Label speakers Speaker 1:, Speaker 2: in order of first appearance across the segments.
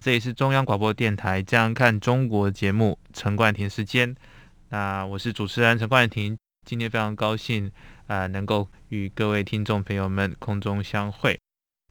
Speaker 1: 这里是中央广播电台《这样看中国》节目陈冠廷时间。那我是主持人陈冠廷，今天非常高兴啊、能够与各位听众朋友们空中相会。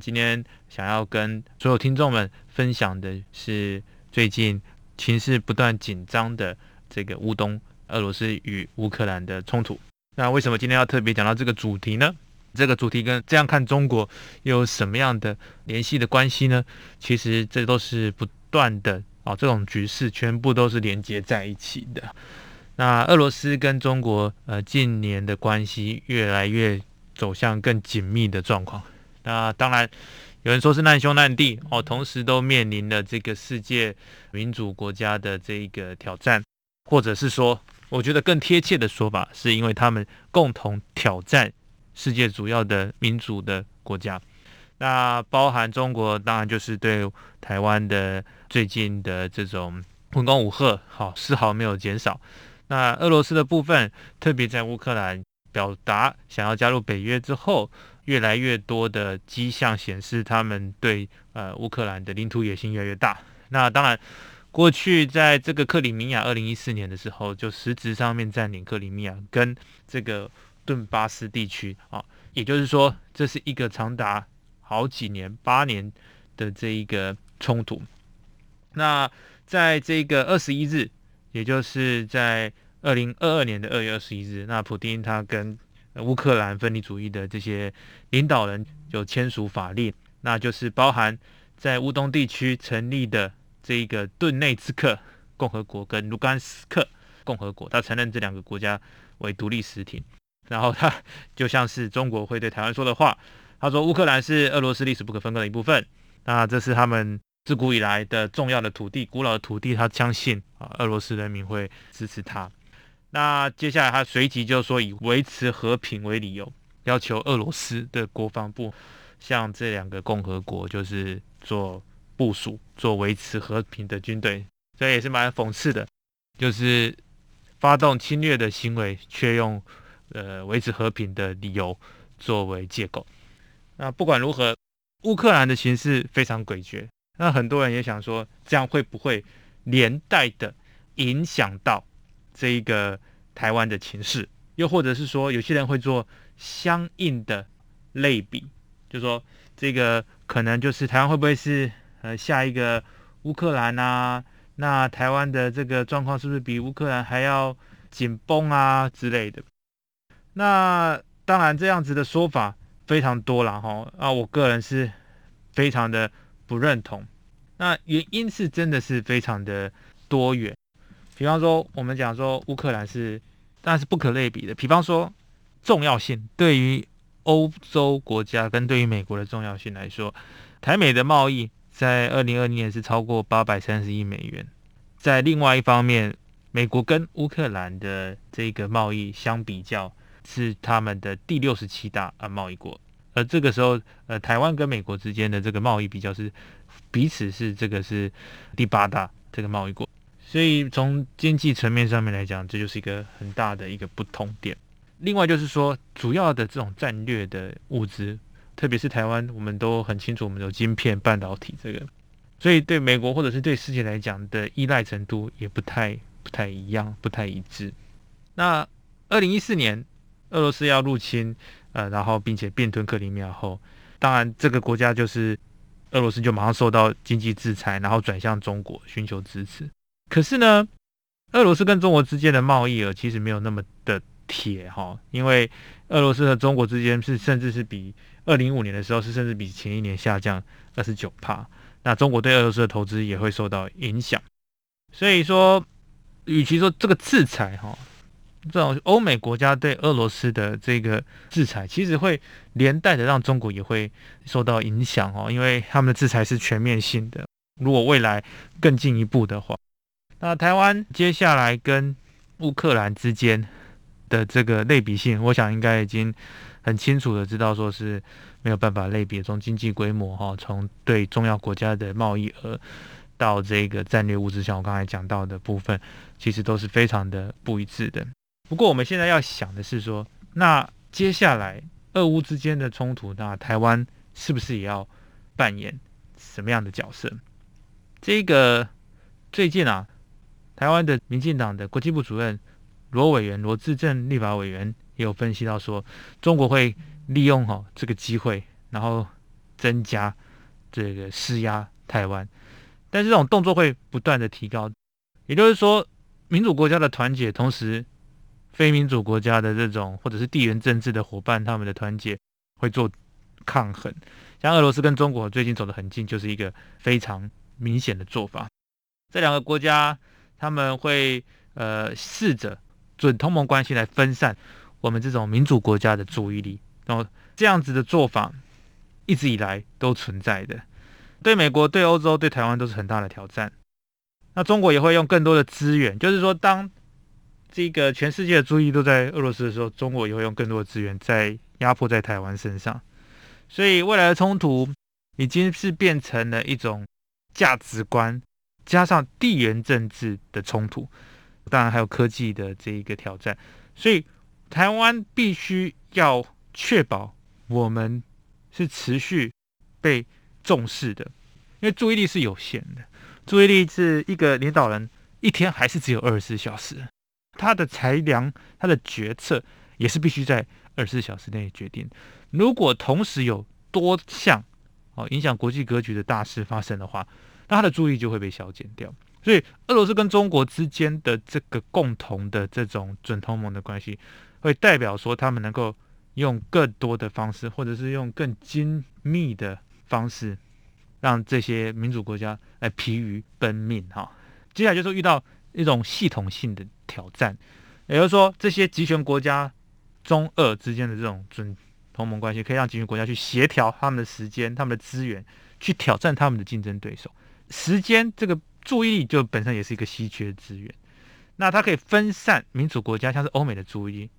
Speaker 1: 今天想要跟所有听众们分享的是最近情势不断紧张的这个乌东俄罗斯与乌克兰的冲突。那为什么今天要特别讲到这个主题呢？这个主题跟这样看中国有什么样的联系的关系呢？其实这都是不断的啊、这种局势全部都是连接在一起的。那俄罗斯跟中国呃近年的关系越来越走向更紧密的状况。那当然有人说是难兄难弟哦，同时都面临了这个世界民主国家的这一个挑战，或者是说，我觉得更贴切的说法，是因为他们共同挑战。世界主要的民主的国家，那包含中国，当然就是对台湾的最近的这种文攻武吓，好丝毫没有减少。那俄罗斯的部分，特别在乌克兰表达想要加入北约之后，越来越多的迹象显示，他们对呃乌克兰的领土野心越来越大。那当然，过去在这个克里米亚二零一四年的时候，就实质上面占领克里米亚跟这个。顿巴斯地区啊，也就是说，这是一个长达好几年、八年的这一个冲突。那在这个二十一日，也就是在二零二二年的二月二十一日，那普丁他跟乌克兰分离主义的这些领导人就签署法令，那就是包含在乌东地区成立的这一个顿内茨克共和国跟卢甘斯克共和国，他承认这两个国家为独立实体。然后他就像是中国会对台湾说的话，他说乌克兰是俄罗斯历史不可分割的一部分，那这是他们自古以来的重要的土地，古老的土地，他相信啊俄罗斯人民会支持他。那接下来他随即就说以维持和平为理由，要求俄罗斯的国防部向这两个共和国就是做部署，做维持和平的军队，所以也是蛮讽刺的，就是发动侵略的行为却用。呃，维持和平的理由作为借口。那不管如何，乌克兰的形势非常诡谲。那很多人也想说，这样会不会连带的影响到这一个台湾的情势？又或者是说，有些人会做相应的类比，就说这个可能就是台湾会不会是呃下一个乌克兰啊？那台湾的这个状况是不是比乌克兰还要紧绷啊之类的？那当然，这样子的说法非常多了哈啊，我个人是非常的不认同。那原因是真的是非常的多元。比方说，我们讲说乌克兰是，但是不可类比的。比方说，重要性对于欧洲国家跟对于美国的重要性来说，台美的贸易在二零二零年是超过八百三十亿美元。在另外一方面，美国跟乌克兰的这个贸易相比较。是他们的第六十七大啊贸易国，而这个时候，呃，台湾跟美国之间的这个贸易比较是彼此是这个是第八大这个贸易国，所以从经济层面上面来讲，这就是一个很大的一个不同点。另外就是说，主要的这种战略的物资，特别是台湾，我们都很清楚，我们有晶片、半导体这个，所以对美国或者是对世界来讲的依赖程度也不太不太一样，不太一致。那二零一四年。俄罗斯要入侵，呃，然后并且并吞克里米亚后，当然这个国家就是俄罗斯就马上受到经济制裁，然后转向中国寻求支持。可是呢，俄罗斯跟中国之间的贸易额其实没有那么的铁哈，因为俄罗斯和中国之间是甚至是比二零一五年的时候是甚至比前一年下降二十九帕。那中国对俄罗斯的投资也会受到影响，所以说，与其说这个制裁哈。这种欧美国家对俄罗斯的这个制裁，其实会连带的让中国也会受到影响哦，因为他们的制裁是全面性的。如果未来更进一步的话，那台湾接下来跟乌克兰之间的这个类比性，我想应该已经很清楚的知道，说是没有办法类比。从经济规模哈，从对重要国家的贸易额到这个战略物资，像我刚才讲到的部分，其实都是非常的不一致的。不过我们现在要想的是说，那接下来俄乌之间的冲突，那台湾是不是也要扮演什么样的角色？这个最近啊。台湾的民进党的国际部主任罗委员罗致政立法委员也有分析到说，中国会利用哈这个机会，然后增加这个施压台湾，但是这种动作会不断的提高，也就是说，民主国家的团结，同时非民主国家的这种或者是地缘政治的伙伴，他们的团结会做抗衡。像俄罗斯跟中国最近走得很近，就是一个非常明显的做法。这两个国家。他们会呃试着准同盟关系来分散我们这种民主国家的注意力，然后这样子的做法一直以来都存在的，对美国、对欧洲、对台湾都是很大的挑战。那中国也会用更多的资源，就是说，当这个全世界的注意都在俄罗斯的时候，中国也会用更多的资源在压迫在台湾身上。所以未来的冲突已经是变成了一种价值观。加上地缘政治的冲突，当然还有科技的这一个挑战，所以台湾必须要确保我们是持续被重视的，因为注意力是有限的，注意力是一个领导人一天还是只有二十四小时，他的裁量、他的决策也是必须在二十四小时内决定。如果同时有多项哦影响国际格局的大事发生的话，那他的注意就会被消减掉，所以俄罗斯跟中国之间的这个共同的这种准同盟的关系，会代表说他们能够用更多的方式，或者是用更精密的方式，让这些民主国家来疲于奔命。哈，接下来就是遇到一种系统性的挑战，也就是说，这些集权国家中俄之间的这种准同盟关系，可以让集权国家去协调他们的时间、他们的资源，去挑战他们的竞争对手。时间这个注意力就本身也是一个稀缺资源，那它可以分散民主国家，像是欧美的注意。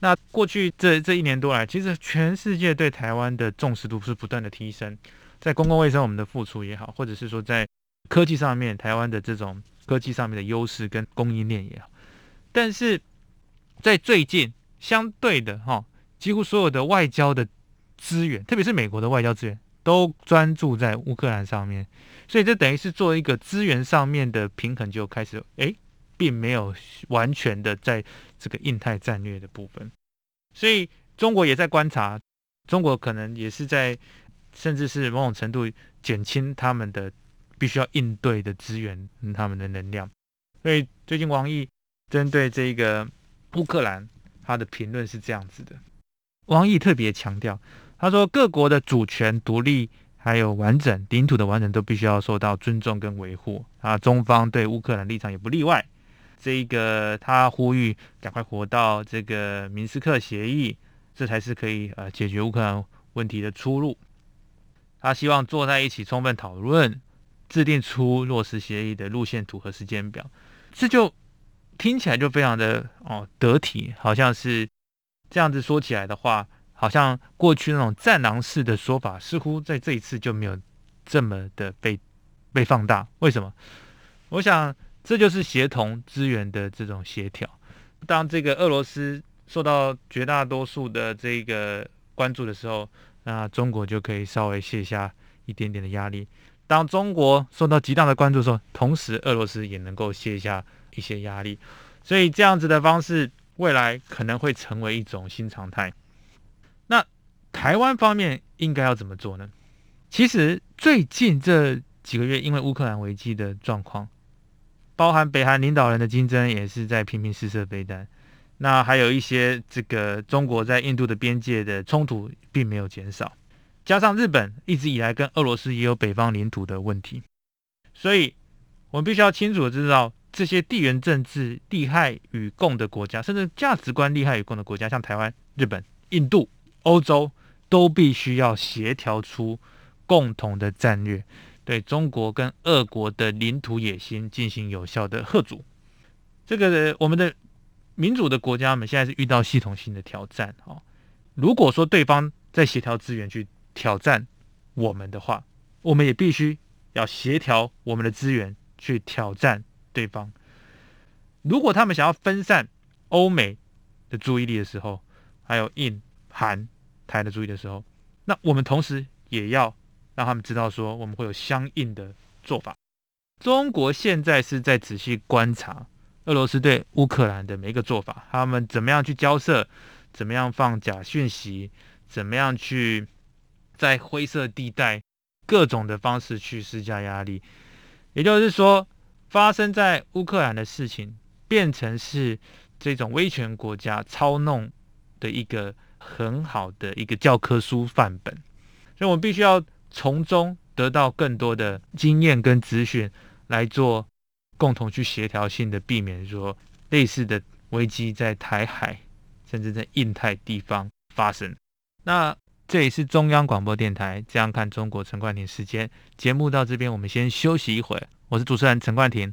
Speaker 1: 那过去这这一年多来，其实全世界对台湾的重视度是不断的提升，在公共卫生我们的付出也好，或者是说在科技上面台湾的这种科技上面的优势跟供应链也好，但是在最近相对的哈，几乎所有的外交的资源，特别是美国的外交资源。都专注在乌克兰上面，所以这等于是做一个资源上面的平衡，就开始哎，并没有完全的在这个印太战略的部分。所以中国也在观察，中国可能也是在，甚至是某种程度减轻他们的必须要应对的资源，他们的能量。所以最近王毅针对这个乌克兰，他的评论是这样子的，王毅特别强调。他说：“各国的主权、独立还有完整领土的完整都必须要受到尊重跟维护啊！中方对乌克兰立场也不例外。这个他呼吁赶快活到这个明斯克协议，这才是可以呃解决乌克兰问题的出路。他希望坐在一起充分讨论，制定出落实协议的路线图和时间表。这就听起来就非常的哦得体，好像是这样子说起来的话。”好像过去那种战狼式的说法，似乎在这一次就没有这么的被被放大。为什么？我想这就是协同资源的这种协调。当这个俄罗斯受到绝大多数的这个关注的时候，那中国就可以稍微卸下一点点的压力。当中国受到极大的关注的时候，同时俄罗斯也能够卸下一些压力。所以这样子的方式，未来可能会成为一种新常态。那台湾方面应该要怎么做呢？其实最近这几个月，因为乌克兰危机的状况，包含北韩领导人的金正恩也是在频频试射飞弹，那还有一些这个中国在印度的边界的冲突并没有减少，加上日本一直以来跟俄罗斯也有北方领土的问题，所以我们必须要清楚的知道，这些地缘政治利害与共的国家，甚至价值观利害与共的国家，像台湾、日本、印度。欧洲都必须要协调出共同的战略，对中国跟俄国的领土野心进行有效的吓阻。这个我们的民主的国家们现在是遇到系统性的挑战哦。如果说对方在协调资源去挑战我们的话，我们也必须要协调我们的资源去挑战对方。如果他们想要分散欧美的注意力的时候，还有印、韩、台的注意的时候，那我们同时也要让他们知道说，我们会有相应的做法。中国现在是在仔细观察。俄罗斯对乌克兰的每一个做法，他们怎么样去交涉，怎么样放假讯息，怎么样去在灰色地带各种的方式去施加压力。也就是说，发生在乌克兰的事情，变成是这种威权国家操弄的一个很好的一个教科书范本。所以，我们必须要从中得到更多的经验跟资讯来做。共同去协调性的避免说类似的危机在台海甚至在印太地方发生。那这里是中央广播电台，这样看中国陈冠廷时间节目到这边，我们先休息一会。我是主持人陈冠廷。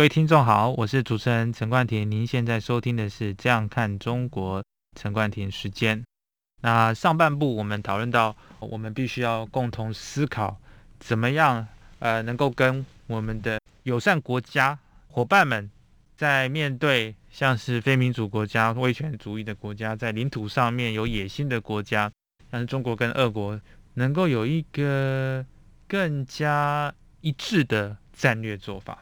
Speaker 1: 各位听众好，我是主持人陈冠廷。您现在收听的是《这样看中国》陈冠廷时间。那上半部我们讨论到，我们必须要共同思考，怎么样呃能够跟我们的友善国家伙伴们，在面对像是非民主国家、威权主义的国家，在领土上面有野心的国家，像是中国跟俄国，能够有一个更加一致的战略做法。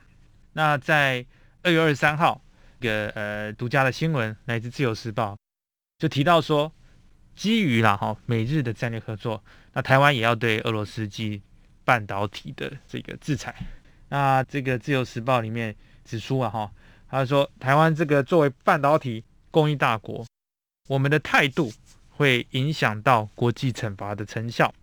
Speaker 1: 那在二月二十三号，一个呃独家的新闻来自《自由时报》，就提到说，基于了哈美日的战略合作，那台湾也要对俄罗斯及半导体的这个制裁。那这个《自由时报》里面指出啊哈，他说台湾这个作为半导体供应大国，我们的态度会影响到国际惩罚的成效。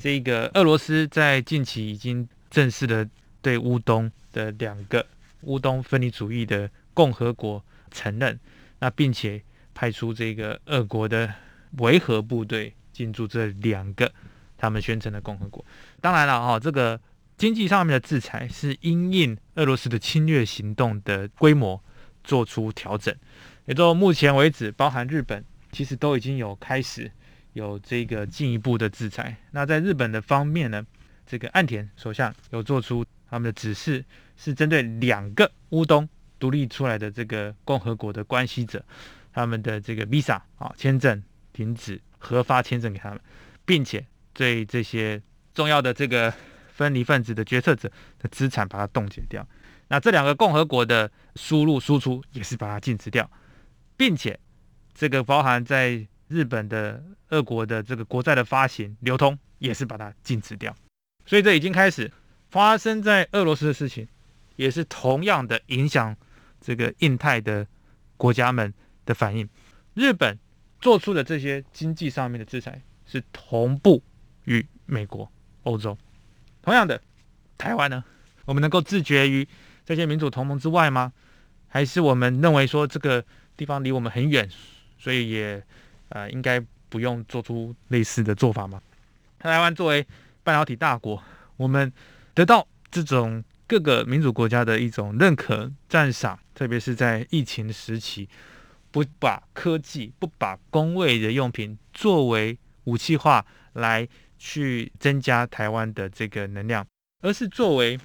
Speaker 1: 这个俄罗斯在近期已经正式的对乌东。的两个乌东分离主义的共和国承认，那并且派出这个俄国的维和部队进驻这两个他们宣称的共和国。当然了，哈，这个经济上面的制裁是因应俄罗斯的侵略行动的规模做出调整。也就目前为止，包含日本，其实都已经有开始有这个进一步的制裁。那在日本的方面呢，这个岸田首相有做出。他们的指示是针对两个乌东独立出来的这个共和国的关系者，他们的这个 visa 啊签证停止核发签证给他们，并且对这些重要的这个分离分子的决策者的资产把它冻结掉。那这两个共和国的输入输出也是把它禁止掉，并且这个包含在日本的俄国的这个国债的发行流通也是把它禁止掉。所以这已经开始发生在俄罗斯的事情，也是同样的影响这个印太的国家们的反应。日本做出的这些经济上面的制裁是同步于美国、欧洲。同样的，台湾呢，我们能够自绝于这些民主同盟之外吗？还是我们认为说这个地方离我们很远，所以也呃应该不用做出类似的做法吗？台湾作为半导体大国，我们得到这种各个民主国家的一种认可赞赏，特别是在疫情时期，不把科技、不把工位的用品作为武器化来去增加台湾的这个能量，而是作为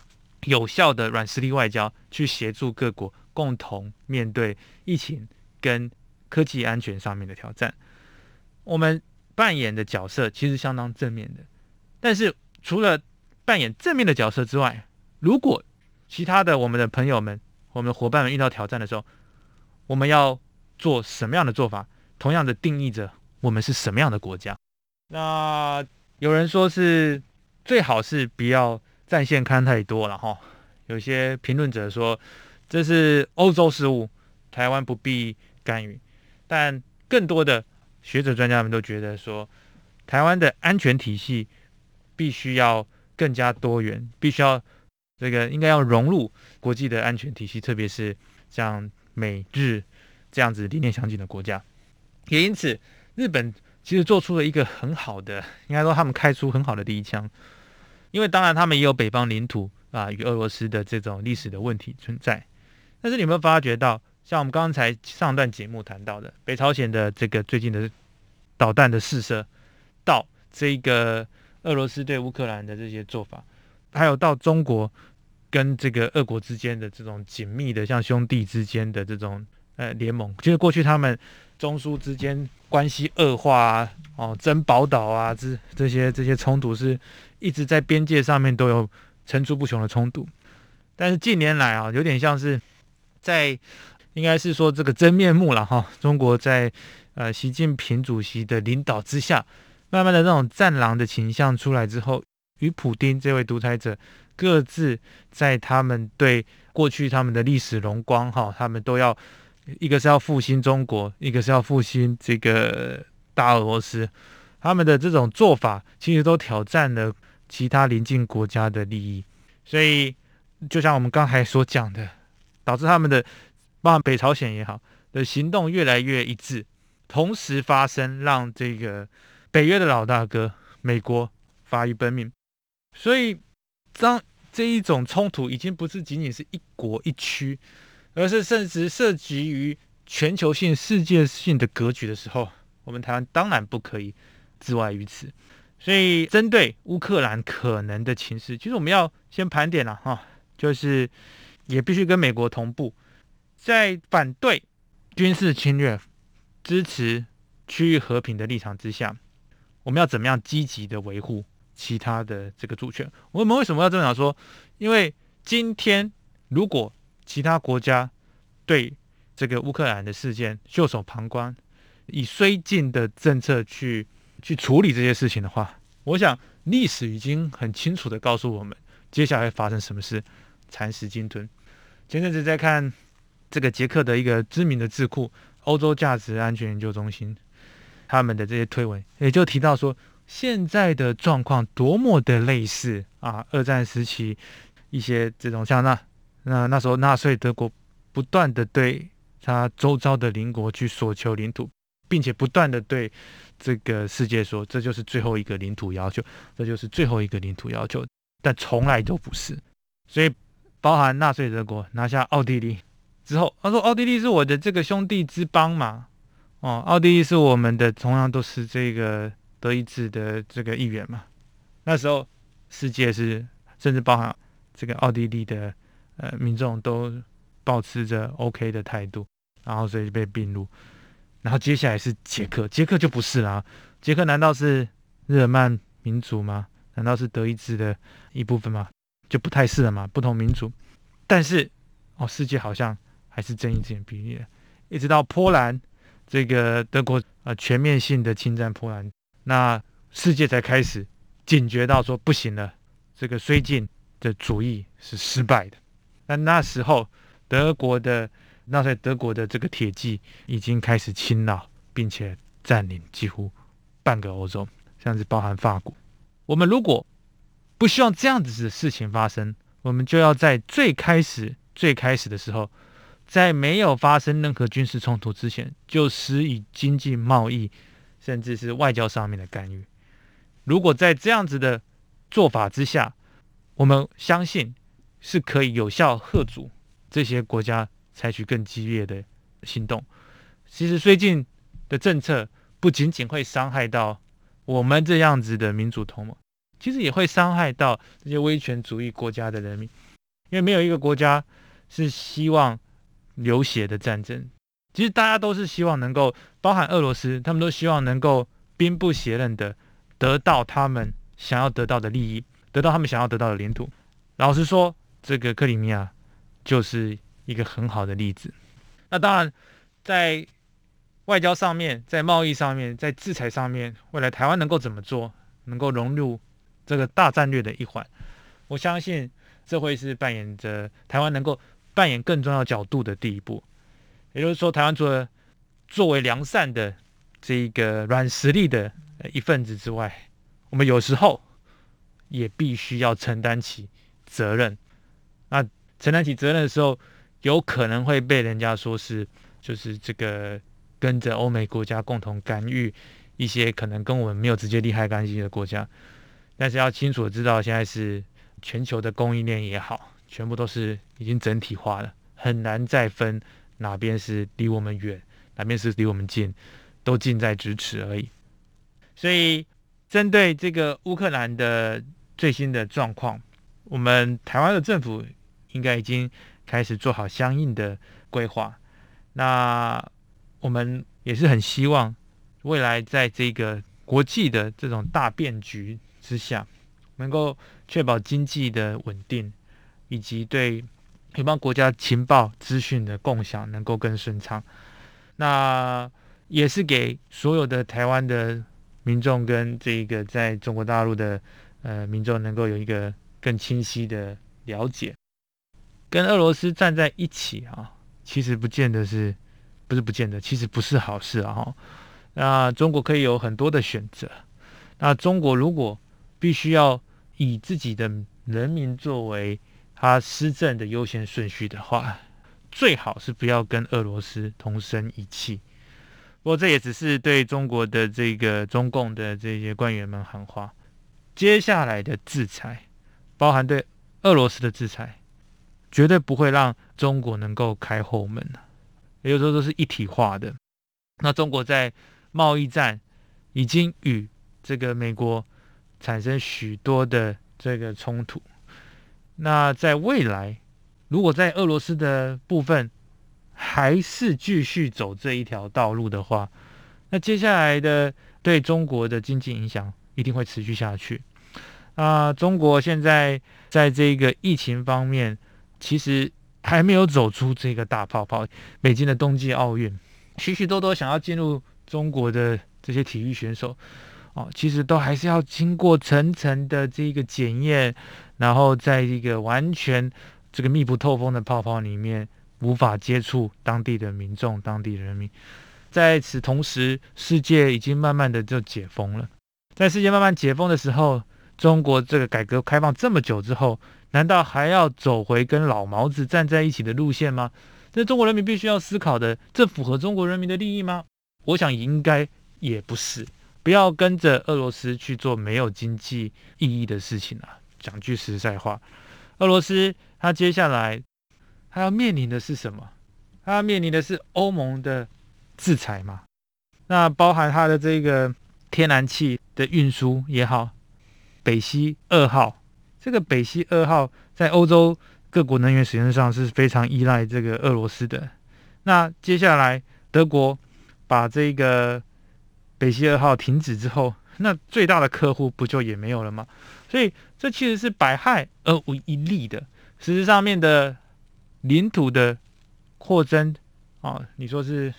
Speaker 1: 有效的软实力外交，去协助各国共同面对疫情跟科技安全上面的挑战。我们扮演的角色其实相当正面的。但是，除了扮演正面的角色之外，如果其他的我们的朋友们、我们的伙伴们遇到挑战的时候，我们要做什么样的做法？同样的定义着我们是什么样的国家。那有人说是最好是不要战线看太多了哈。有些评论者说这是欧洲事务，台湾不必干预。但更多的学者专家们都觉得说，台湾的安全体系。必须要更加多元，必须要这个应该要融入国际的安全体系，特别是像美日这样子理念相近的国家。也因此，日本其实做出了一个很好的，应该说他们开出很好的第一枪。因为当然他们也有北方领土啊与俄罗斯的这种历史的问题存在。但是你有没有发觉到，像我们刚才上段节目谈到的北朝鲜的这个最近的导弹的试射，到这个。俄罗斯对乌克兰的这些做法，还有到中国跟这个俄国之间的这种紧密的，像兄弟之间的这种呃联盟，其实过去他们中苏之间关系恶化啊，哦争宝岛啊，这这些这些冲突是一直在边界上面都有层出不穷的冲突。但是近年来啊，有点像是在应该是说这个真面目了哈，中国在呃习近平主席的领导之下。慢慢的，这种战狼的倾向出来之后，与普丁这位独裁者各自在他们对过去他们的历史荣光哈，他们都要一个是要复兴中国，一个是要复兴这个大俄罗斯，他们的这种做法其实都挑战了其他邻近国家的利益，所以就像我们刚才所讲的，导致他们的包括北朝鲜也好的行动越来越一致，同时发生，让这个。北约的老大哥美国发于奔命，所以当这一种冲突已经不是仅仅是一国一区，而是甚至涉及于全球性、世界性的格局的时候，我们台湾当然不可以置外于此。所以，针对乌克兰可能的情势，其实我们要先盘点了哈，就是也必须跟美国同步，在反对军事侵略、支持区域和平的立场之下。我们要怎么样积极的维护其他的这个主权？我们为什么要这么讲说？因为今天如果其他国家对这个乌克兰的事件袖手旁观，以绥靖的政策去去处理这些事情的话，我想历史已经很清楚的告诉我们，接下来会发生什么事，蚕食鲸吞。前阵子在看这个捷克的一个知名的智库——欧洲价值安全研究中心。他们的这些推文也就提到说，现在的状况多么的类似啊，二战时期一些这种像那那那时候纳粹德国不断的对他周遭的邻国去索求领土，并且不断的对这个世界说，这就是最后一个领土要求，这就是最后一个领土要求，但从来都不是。所以，包含纳粹德国拿下奥地利之后，他说奥地利是我的这个兄弟之邦嘛。哦，奥地利是我们的，同样都是这个德意志的这个一员嘛。那时候世界是，甚至包含这个奥地利的呃民众都保持着 OK 的态度，然后所以被并入。然后接下来是捷克，捷克就不是啦。捷克难道是日耳曼民族吗？难道是德意志的一部分吗？就不太是了嘛，不同民族。但是哦，世界好像还是睁一只眼闭一只眼。一直到波兰，这个德国呃全面性的侵占波兰，那世界才开始警觉到说不行了，这个绥靖的主义是失败的。那那时候德国的纳粹德国的这个铁骑已经开始侵扰，并且占领几乎半个欧洲，像是包含法国。我们如果不希望这样子的事情发生，我们就要在最开始最开始的时候。在没有发生任何军事冲突之前，就施以经济、贸易，甚至是外交上面的干预。如果在这样子的做法之下，我们相信是可以有效吓阻这些国家采取更激烈的行动。其实，最近的政策不仅仅会伤害到我们这样子的民主同盟，其实也会伤害到这些威权主义国家的人民，因为没有一个国家是希望。流血的战争，其实大家都是希望能够，包含俄罗斯，他们都希望能够兵不血刃的得到他们想要得到的利益，得到他们想要得到的领土。老实说，这个克里米亚就是一个很好的例子。那当然，在外交上面，在贸易上面，在制裁上面，未来台湾能够怎么做，能够融入这个大战略的一环，我相信这会是扮演着台湾能够。扮演更重要角度的第一步，也就是说，台湾除了作为良善的这一个软实力的一份子之外，我们有时候也必须要承担起责任。那承担起责任的时候，有可能会被人家说是就是这个跟着欧美国家共同干预一些可能跟我们没有直接利害关系的国家。但是要清楚的知道，现在是全球的供应链也好。全部都是已经整体化了，很难再分哪边是离我们远，哪边是离我们近，都近在咫尺而已。所以，针对这个乌克兰的最新的状况，我们台湾的政府应该已经开始做好相应的规划。那我们也是很希望未来在这个国际的这种大变局之下，能够确保经济的稳定。以及对有关国家情报资讯的共享能够更顺畅，那也是给所有的台湾的民众跟这个在中国大陆的呃民众能够有一个更清晰的了解。跟俄罗斯站在一起啊，其实不见得是，不是不见得，其实不是好事啊。那中国可以有很多的选择。那中国如果必须要以自己的人民作为他施政的优先顺序的话，最好是不要跟俄罗斯同生一气。不过这也只是对中国的这个中共的这些官员们喊话。接下来的制裁，包含对俄罗斯的制裁，绝对不会让中国能够开后门。也就是说，都是一体化的。那中国在贸易战已经与这个美国产生许多的这个冲突。那在未来，如果在俄罗斯的部分还是继续走这一条道路的话，那接下来的对中国的经济影响一定会持续下去。啊，中国现在在这个疫情方面，其实还没有走出这个大泡泡。北京的冬季奥运，许许多多想要进入中国的这些体育选手。哦，其实都还是要经过层层的这个检验，然后在一个完全这个密不透风的泡泡里面，无法接触当地的民众、当地人民。在此同时，世界已经慢慢的就解封了。在世界慢慢解封的时候，中国这个改革开放这么久之后，难道还要走回跟老毛子站在一起的路线吗？这中国人民必须要思考的，这符合中国人民的利益吗？我想应该也不是。不要跟着俄罗斯去做没有经济意义的事情啊！讲句实在话，俄罗斯它接下来它要面临的是什么？它要面临的是欧盟的制裁嘛？那包含它的这个天然气的运输也好，北溪二号这个北溪二号在欧洲各国能源使用上是非常依赖这个俄罗斯的。那接下来德国把这个。北溪二号停止之后，那最大的客户不就也没有了吗？所以这其实是百害而无一利的。实质上面的领土的扩增啊，你说是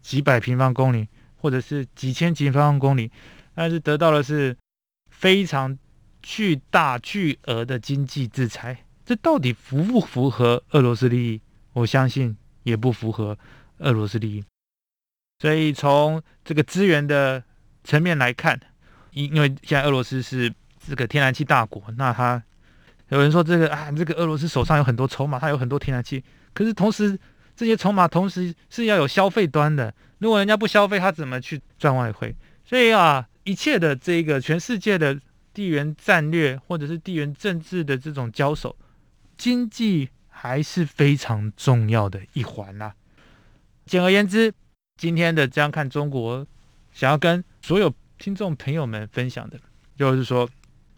Speaker 1: 几百平方公里，或者是几千平方公里，但是得到的是非常巨大巨额的经济制裁，这到底符不符合俄罗斯利益？我相信也不符合俄罗斯利益。所以从这个资源的层面来看，因因为现在俄罗斯是这个天然气大国，那他有人说这个啊，这个俄罗斯手上有很多筹码，他有很多天然气，可是同时这些筹码同时是要有消费端的，如果人家不消费，他怎么去赚外汇？所以啊，一切的这个全世界的地缘战略或者是地缘政治的这种交手，经济还是非常重要的一环呐。简而言之。今天的这样看中国，想要跟所有听众朋友们分享的，就是说，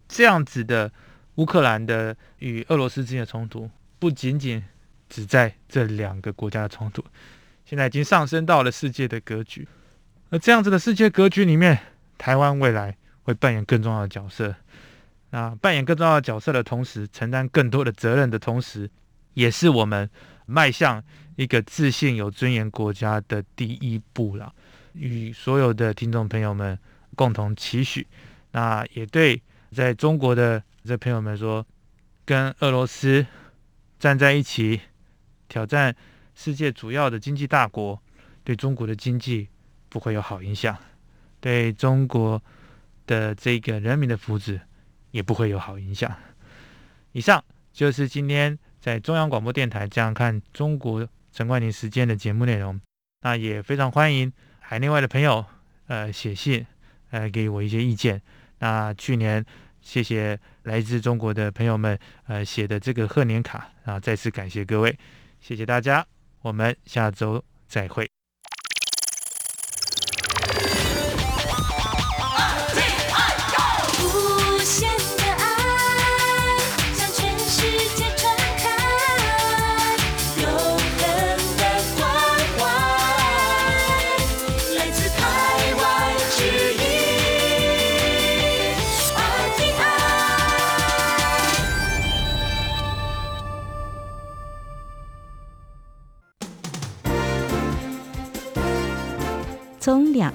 Speaker 1: 这样子的乌克兰的与俄罗斯之间的冲突，不仅仅只在这两个国家的冲突，现在已经上升到了世界的格局。而这样子的世界格局里面，台湾未来会扮演更重要的角色。那扮演更重要的角色的同时，承担更多的责任的同时，也是我们迈向。一个自信、有尊严国家的第一步了，与所有的听众朋友们共同期许。那也对在中国的这朋友们说，跟俄罗斯站在一起，挑战世界主要的经济大国，对中国的经济不会有好影响，对中国的这个人民的福祉也不会有好影响。以上就是今天在中央广播电台这样看中国。陈冠廷时间的节目内容，那也非常欢迎海内外的朋友，呃，写信，呃，给我一些意见。那去年谢谢来自中国的朋友们，呃，写的这个贺年卡，啊，再次感谢各位，谢谢大家，我们下周再
Speaker 2: 会。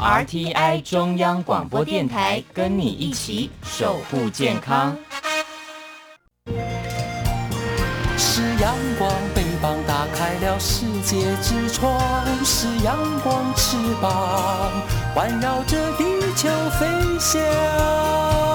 Speaker 3: RTI 中央广播电台，跟你一起守护健康。
Speaker 4: 是阳光，翅膀打开了世界之窗；是阳光，翅膀环绕着地球飞翔。